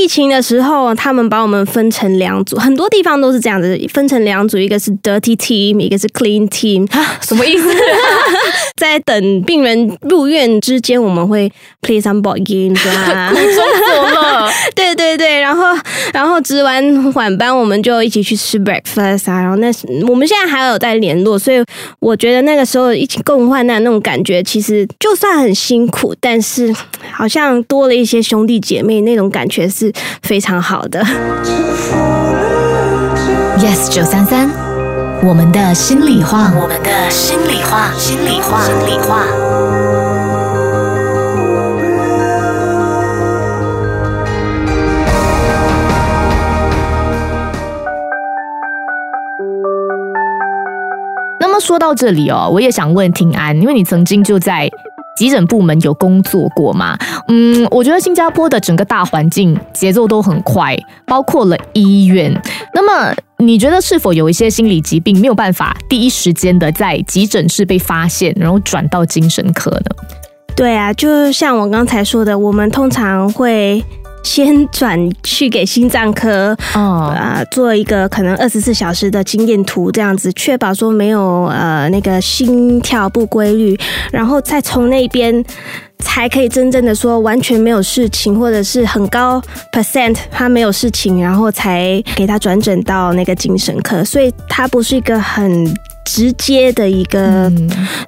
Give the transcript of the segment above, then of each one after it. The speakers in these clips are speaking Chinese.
疫情的时候，他们把我们分成两组，很多地方都是这样子，分成两组，一个是 dirty team，一个是 clean team。什么意思？在等病人入院之间，我们会 play some board games 啊，中了。对对对，然后然后值完晚班，我们就一起去吃 breakfast 啊，然后那我们现在还有在联络，所以我觉得那个时候一起共患难那种感觉，其实就算很辛苦，但是好像多了一些兄弟姐妹那种感觉是非常好的。Yes 九三三，我们的心里话，我们的心里话，心里话，心里话。那么说到这里哦，我也想问婷安，因为你曾经就在急诊部门有工作过嘛？嗯，我觉得新加坡的整个大环境节奏都很快，包括了医院。那么你觉得是否有一些心理疾病没有办法第一时间的在急诊室被发现，然后转到精神科呢？对啊，就像我刚才说的，我们通常会先转去给心脏科，哦，啊，做一个可能二十四小时的经验图，这样子确保说没有呃那个心跳不规律，然后再从那边才可以真正的说完全没有事情，或者是很高 percent 他没有事情，然后才给他转诊到那个精神科，所以它不是一个很。直接的一个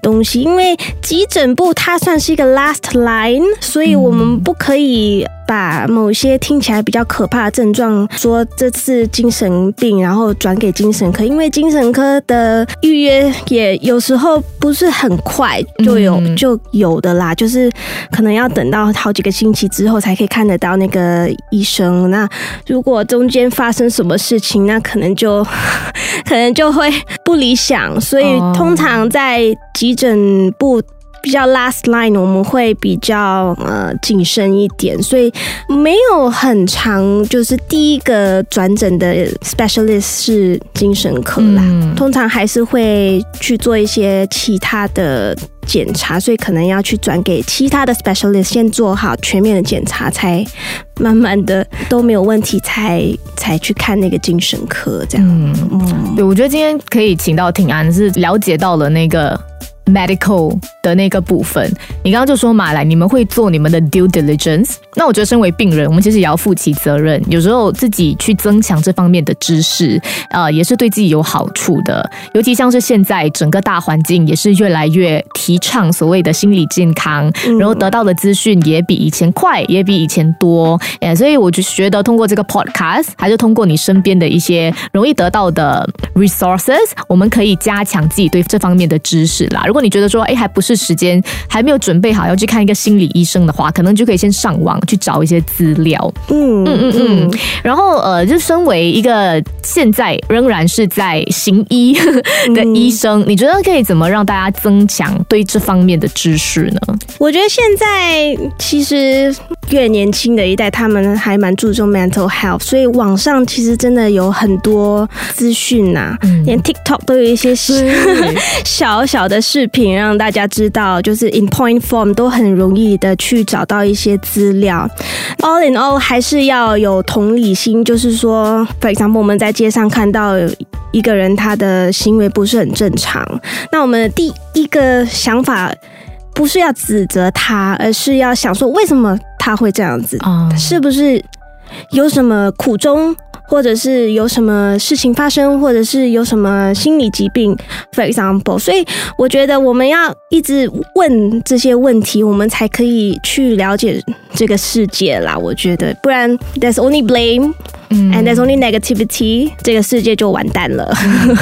东西，因为急诊部它算是一个 last line，所以我们不可以把某些听起来比较可怕的症状说这次精神病，然后转给精神科，因为精神科的预约也有时候不是很快就有、嗯就有的啦，就是可能要等到好几个星期之后才可以看得到那个医生。那如果中间发生什么事情，那可能就 可能就会不理想，所以哦通常在急诊部。比较 last line，我们会比较呃谨慎一点，所以没有很长，就是第一个转诊的 specialist 是精神科啦，嗯通常还是会去做一些其他的检查，所以可能要去转给其他的 specialist 先做好全面的检查，才慢慢的都没有问题，才才去看那个精神科这样。嗯，嗯，对，我觉得今天可以请到挺安，是了解到了那个 medical 的那个部分。你刚刚就说马来，你们会做你们的 due diligence。那我觉得身为病人，我们其实也要负起责任，有时候自己去增强这方面的知识，呃，也是对自己有好处的。尤其像是现在整个大环境也是越来越提倡所谓的心理健康，嗯然后得到的资讯也比以前快，也比以前多。哎，所以我就觉得通过这个 podcast，还是通过你身边的一些容易得到的 resources，我们可以加强自己对这方面的知识啦。如果你觉得说，哎，还不是时间，还没有准备好要去看一个心理医生的话，可能就可以先上网去找一些资料。嗯嗯嗯嗯，然后呃，就身为一个现在仍然是在行医 的医生，你觉得可以怎么让大家增强对这方面的知识呢？我觉得现在其实越年轻的一代，他们还蛮注重 mental health，所以网上其实真的有很多资讯呐，嗯。连 TikTok 都有一些小小的视频，让大家知道，就是 in point form 都很容易的去找到一些资料。All in all，还是要有同理心，就是说，for example，我们在街上看到一个人他的行为不是很正常，那我们第一个想法。不是要指责他，而是要想说为什么他会这样子，啊是不是有什么苦衷，或者是有什么事情发生，或者是有什么心理疾病，for example。所以我觉得我们要一直问这些问题，我们才可以去了解这个世界啦。我觉得，不然 there's only blame and there's only negativity，这个世界就完蛋了。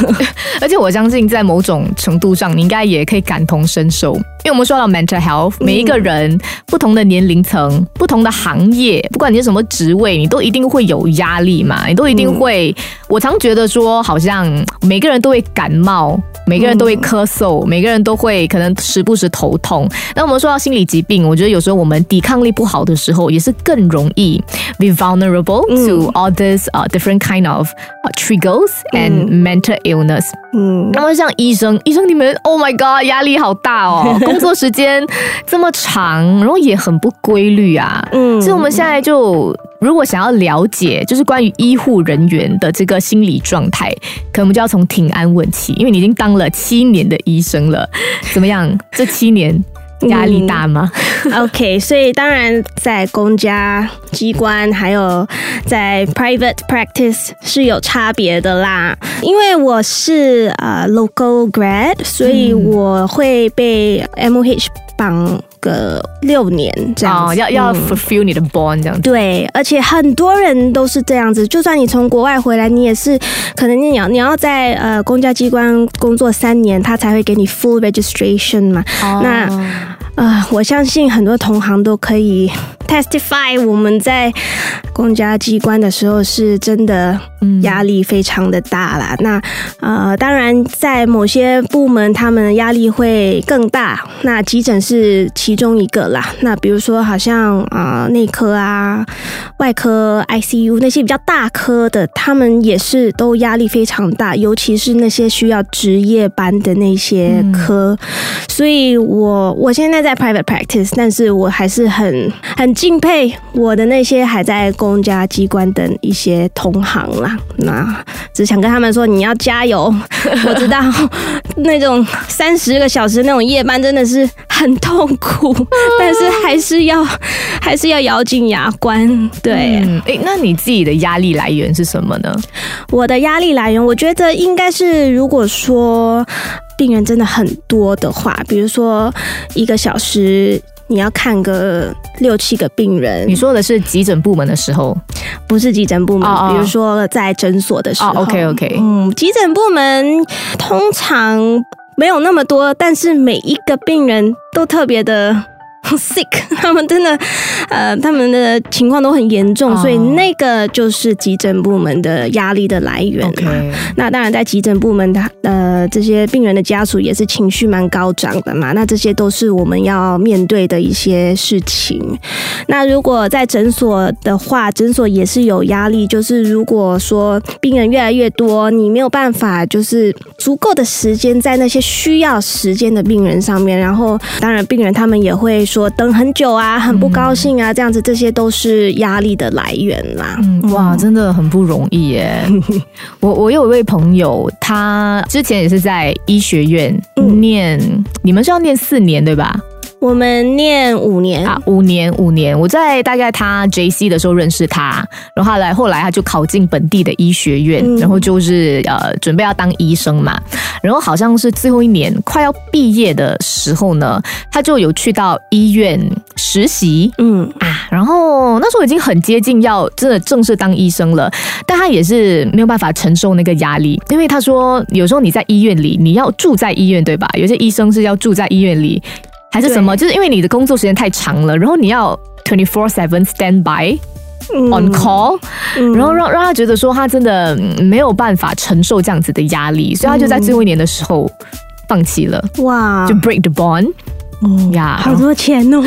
而且我相信，在某种程度上，你应该也可以感同身受，因为我们说到 mental health，每一个人、不同的年龄层、不同的行业，不管你是什么职位，你都一定会有压力嘛，你都一定会。我常觉得说，好像每个人都会感冒，每个人都会咳嗽，每个人都会可能时不时头痛。那我们说到心理疾病，我觉得有时候我们抵抗力不好的时候，也是更容易 be vulnerable to all this uh different kind of uh, triggers and mental illness。嗯，那么像医生，医生你们，Oh my God，压力好大哦，工作时间这么长，然后也很不规律啊。嗯所以我们现在就如果想要了解，就是关于医护人员的这个心理状态，可能我们就要从挺安问起，因为你已经当了七年的医生了，怎么样？这七年压力大吗？OK，所以当然在公家机关还有在 private practice 是有差别的啦。因为我是呃 local grad，所以我会被 MOH 绑个六年这样子。哦，要要嗯 fulfill 你的 bond 这样子。对，而且很多人都是这样子。就算你从国外回来，你也是可能你要你要在呃公家机关工作三年，他才会给你 full registration 嘛。那呃，我相信很多同行都可以 testify，我们在公家机关的时候是真的压力非常的大啦。那呃，当然在某些部门，他们的压力会更大。那急诊是其中一个啦。那比如说，好像啊、呃内科啊、外科、ICU 那些比较大科的，他们也是都压力非常大，尤其是那些需要值夜班的那些科。所以我我现在在 private practice，但是我还是很很敬佩我的那些还在公家机关的一些同行啦。那只想跟他们说，你要加油。我知道那种三十个小时那种夜班真的是很痛苦，但是还是要还是要咬紧牙关。对，嗯，诶，那你自己的压力来源是什么呢？我的压力来源，我觉得应该是，如果说病人真的很多的话，比如说一个小时。你要看个六七个病人，你说的是急诊部门的时候，不是急诊部门，比如说在诊所的时候。哦，OK，OK。嗯，急诊部门通常没有那么多，但是每一个病人都特别的 sick，他们真的呃，他们的情况都很严重，哦所以那个就是急诊部门的压力的来源那当然，在急诊部门他呃这些病人的家属也是情绪蛮高涨的嘛。那这些都是我们要面对的一些事情。那如果在诊所的话，诊所也是有压力，就是如果说病人越来越多，你没有办法就是足够的时间在那些需要时间的病人上面，然后当然病人他们也会说等很久啊，很不高兴啊，这样子，这些都是压力的来源啦。嗯，哇，真的很不容易耶。我我有一位朋友，他之前也是在医学院嗯念，你们是要念四年对吧？我们念五年啊，五年五年。我在大概他 J C 的时候认识他，然后后来后来他就考进本地的医学院，嗯然后就是呃准备要当医生嘛。然后好像是最后一年快要毕业的时候呢，他就有去到医院实习。嗯啊，然后那时候已经很接近要真的正式当医生了，但他也是没有办法承受那个压力，因为他说有时候你在医院里，你要住在医院对吧？有些医生是要住在医院里，还是什么？就是因为你的工作时间太长了，然后你要 twenty four seven stand by 嗯。on call，、嗯。然后让让他觉得说他真的嗯没有办法承受这样子的压力，所以他就在最后一年的时候放弃了，哇。就 break the bond。呀，好多钱哦，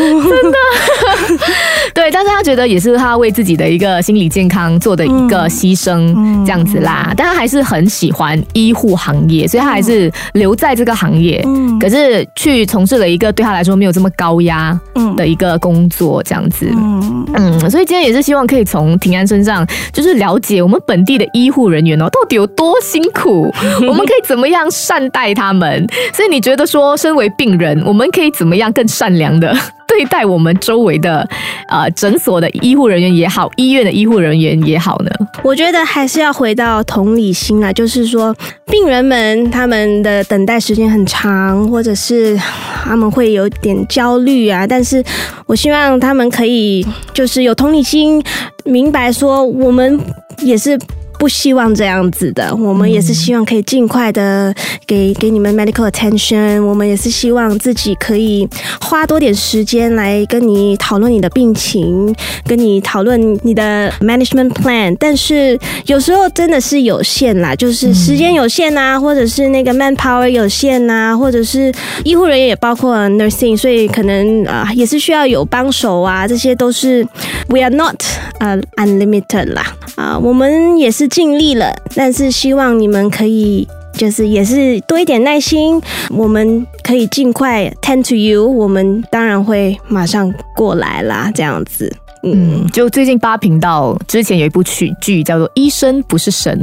对，但是他觉得也是他为自己的一个心理健康做的一个牺牲，这样子啦。但他还是很喜欢医护行业，所以他还是留在这个行业。嗯可是去从事了一个对他来说没有这么高压嗯的一个工作，这样子。嗯嗯，所以今天也是希望可以从平安身上，就是了解我们本地的医护人员哦，到底有多辛苦，我们可以怎么样善待他们。所以你觉得说，身为病人，我们可以怎么样更善良的对待我们周围的呃诊所的医护人员也好，医院的医护人员也好呢？我觉得还是要回到同理心啊，就是说，病人们他们的等待时间很长，或者是他们会有点焦虑啊，但是我希望他们可以就是有同理心，明白说我们也是。不希望这样子的，我们也是希望可以尽快的给给你们 medical attention，我们也是希望自己可以花多点时间来跟你讨论你的病情，跟你讨论你的 management plan，但是有时候真的是有限啦，就是时间有限呐、或者是那个 manpower 有限呐、或者是医护人员也包括 nursing，所以可能啊、也是需要有帮手啊，这些都是 we are not 呃 unlimited 啦。啊、我们也是尽力了，但是希望你们可以。就是也是多一点耐心，我们可以尽快 tend to you，我们当然会马上过来啦，这样子。嗯，嗯，就最近八频道之前有一部曲剧叫做《医生不是神》，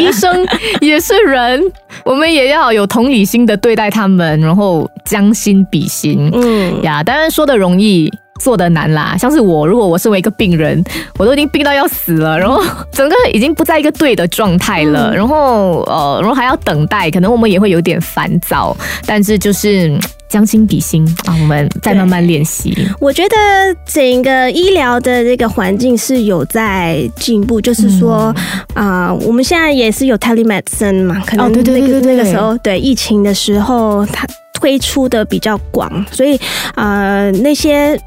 医生也是人，我们也要有同理心的对待他们，然后将心比心。嗯呀，当然说的容易。做的难啦，像是我，如果我身为一个病人，我都已经病到要死了，然后整个已经不在一个对的状态了，然后呃，然后还要等待，可能我们也会有点烦躁，但是就是嗯将心比心啊，我们再慢慢练习。我觉得整个医疗的这个环境是有在进步，就是说啊、我们现在也是有 telemedicine 嘛，可能哦对对对那个对对那个时候对疫情的时候，它推出的比较广，所以啊、那些。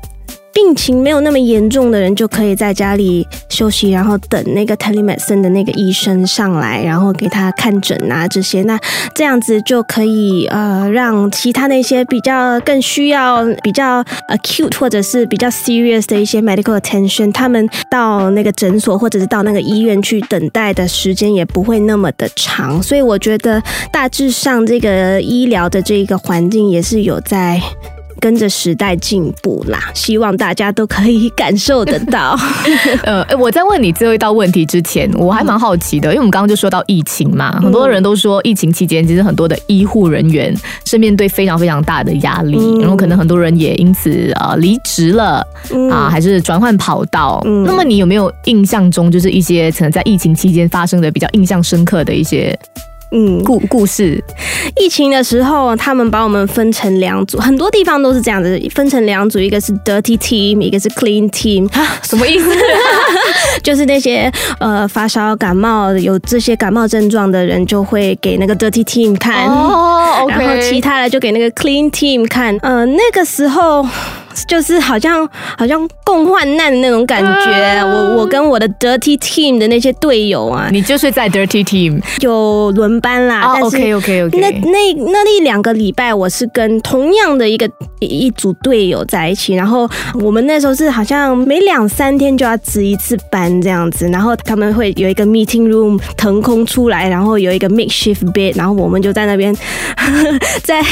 病情没有那么严重的人，就可以在家里休息，然后等那个 telemedicine 的那个医生上来，然后给他看诊啊这些。那这样子就可以呃让其他那些比较更需要比较 acute 或者是比较 serious 的一些 medical attention，他们到那个诊所或者是到那个医院去等待的时间也不会那么的长。所以我觉得大致上这个医疗的这个环境也是有在。跟着时代进步啦，希望大家都可以感受得到。呃，我在问你最后一道问题之前，我还蛮好奇的，因为我们刚刚就说到疫情嘛，很多人都说疫情期间，其实很多的医护人员是面对非常非常大的压力，嗯然后可能很多人也因此呃离职了嗯啊，还是转换跑道。嗯那么你有没有印象中，就是一些可能在疫情期间发生的比较印象深刻的一些嗯，故故事？疫情的时候，他们把我们分成两组，很多地方都是这样子，分成两组，一个是 dirty team，一个是 clean team，什么意思？就是那些呃发烧、感冒有这些感冒症状的人，就会给那个 dirty team 看。哦然后其他的就给那个 clean team 看，呃，那个时候就是好像好像共患难的那种感觉。啊我我跟我的 dirty team 的那些队友啊，你就是在 Dirty Team 有轮班啦，哦但是，OK OK 那 OK，那那一两个礼拜，我是跟同样的一个一一组队友在一起，然后我们那时候是好像每两三天就要值一次班这样子，然后他们会有一个 meeting room 腾空出来，然后有一个 makeshift bed，然后我们就在那边 在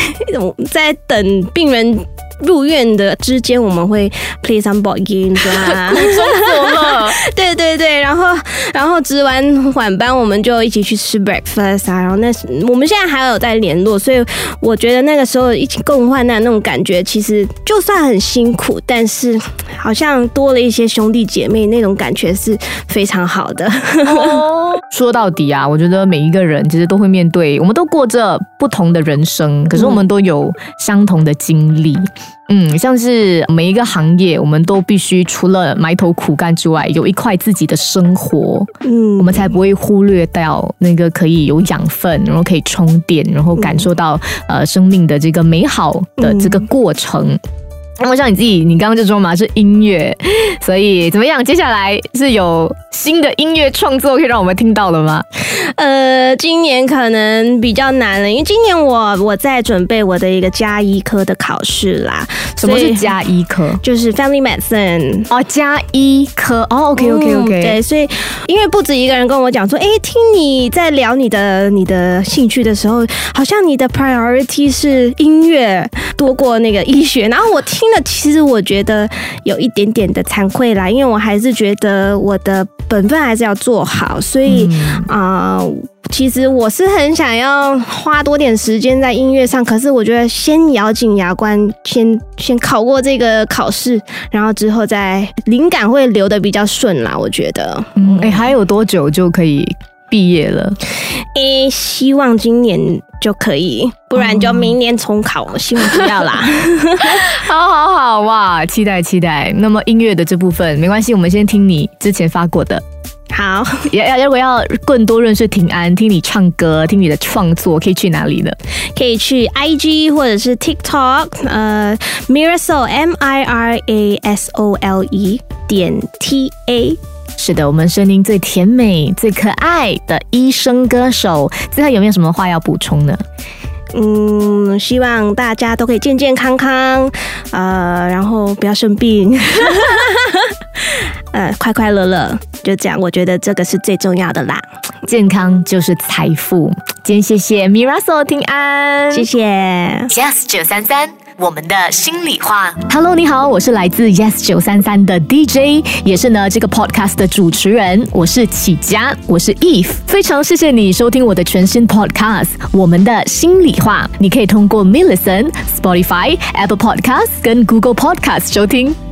在等病人。入院的之间，我们会 play some board games 了。对对对，然后然后值完晚班，我们就一起去吃 breakfast 啊。然后那我们现在还有在联络，所以我觉得那个时候一起共患难那种感觉，其实就算很辛苦，但是好像多了一些兄弟姐妹那种感觉是非常好的。说到底啊，我觉得每一个人其实都会面对，我们都过着不同的人生，可是我们都有相同的经历。嗯，像是每一个行业，我们都必须除了埋头苦干之外，有一块自己的生活，嗯我们才不会忽略掉那个可以有养分，然后可以充电，然后感受到、呃生命的这个美好的这个过程。那么像你自己，你刚刚就说嘛是音乐，所以怎么样？接下来是有新的音乐创作可以让我们听到了吗？呃，今年可能比较难了，因为今年我我在准备我的一个加一科的考试啦。什么是加一科？就是 family medicine。哦，加一科哦，OK OK 嗯 OK，、对，所以因为不止一个人跟我讲说，哎，听你在聊你的你的兴趣的时候，好像你的 priority 是音乐多过那个医学。然后我听了，其实我觉得有一点点的惭愧啦，因为我还是觉得我的本分还是要做好，所以嗯啊。其实我是很想要花多点时间在音乐上，可是我觉得先咬紧牙关，先先考过这个考试，然后之后再灵感会流的比较顺啦。我觉得，嗯，哎、还有多久就可以毕业了？诶、希望今年就可以，不然就明年重考。我 希望不要啦。好好好哇，期待期待。那么音乐的这部分没关系，我们先听你之前发过的。好，要要如果要更多认识平安，听你唱歌，听你的创作，可以去哪里呢？可以去 IG 或者是 TikTok，呃，Mirasol M I R A S O L E 点 T A。是的，我们声音最甜美、最可爱的医生歌手，最后有没有什么话要补充呢？嗯，希望大家都可以健健康康，呃，然后不要生病，呃，快快乐乐，就这样，我觉得这个是最重要的啦。健康就是财富。今天谢谢 Miraso 听安，谢谢。Yes 九三三，我们的心里话。Hello，你好，我是来自 Yes 九三三的 DJ，也是呢这个 podcast 的主持人，我是启佳，我是 Eve，非常谢谢你收听我的全新 podcast《我们的心里话》，你可以通过 m i l l i c e n t Spotify、Apple Podcast 跟 Google Podcast 收听。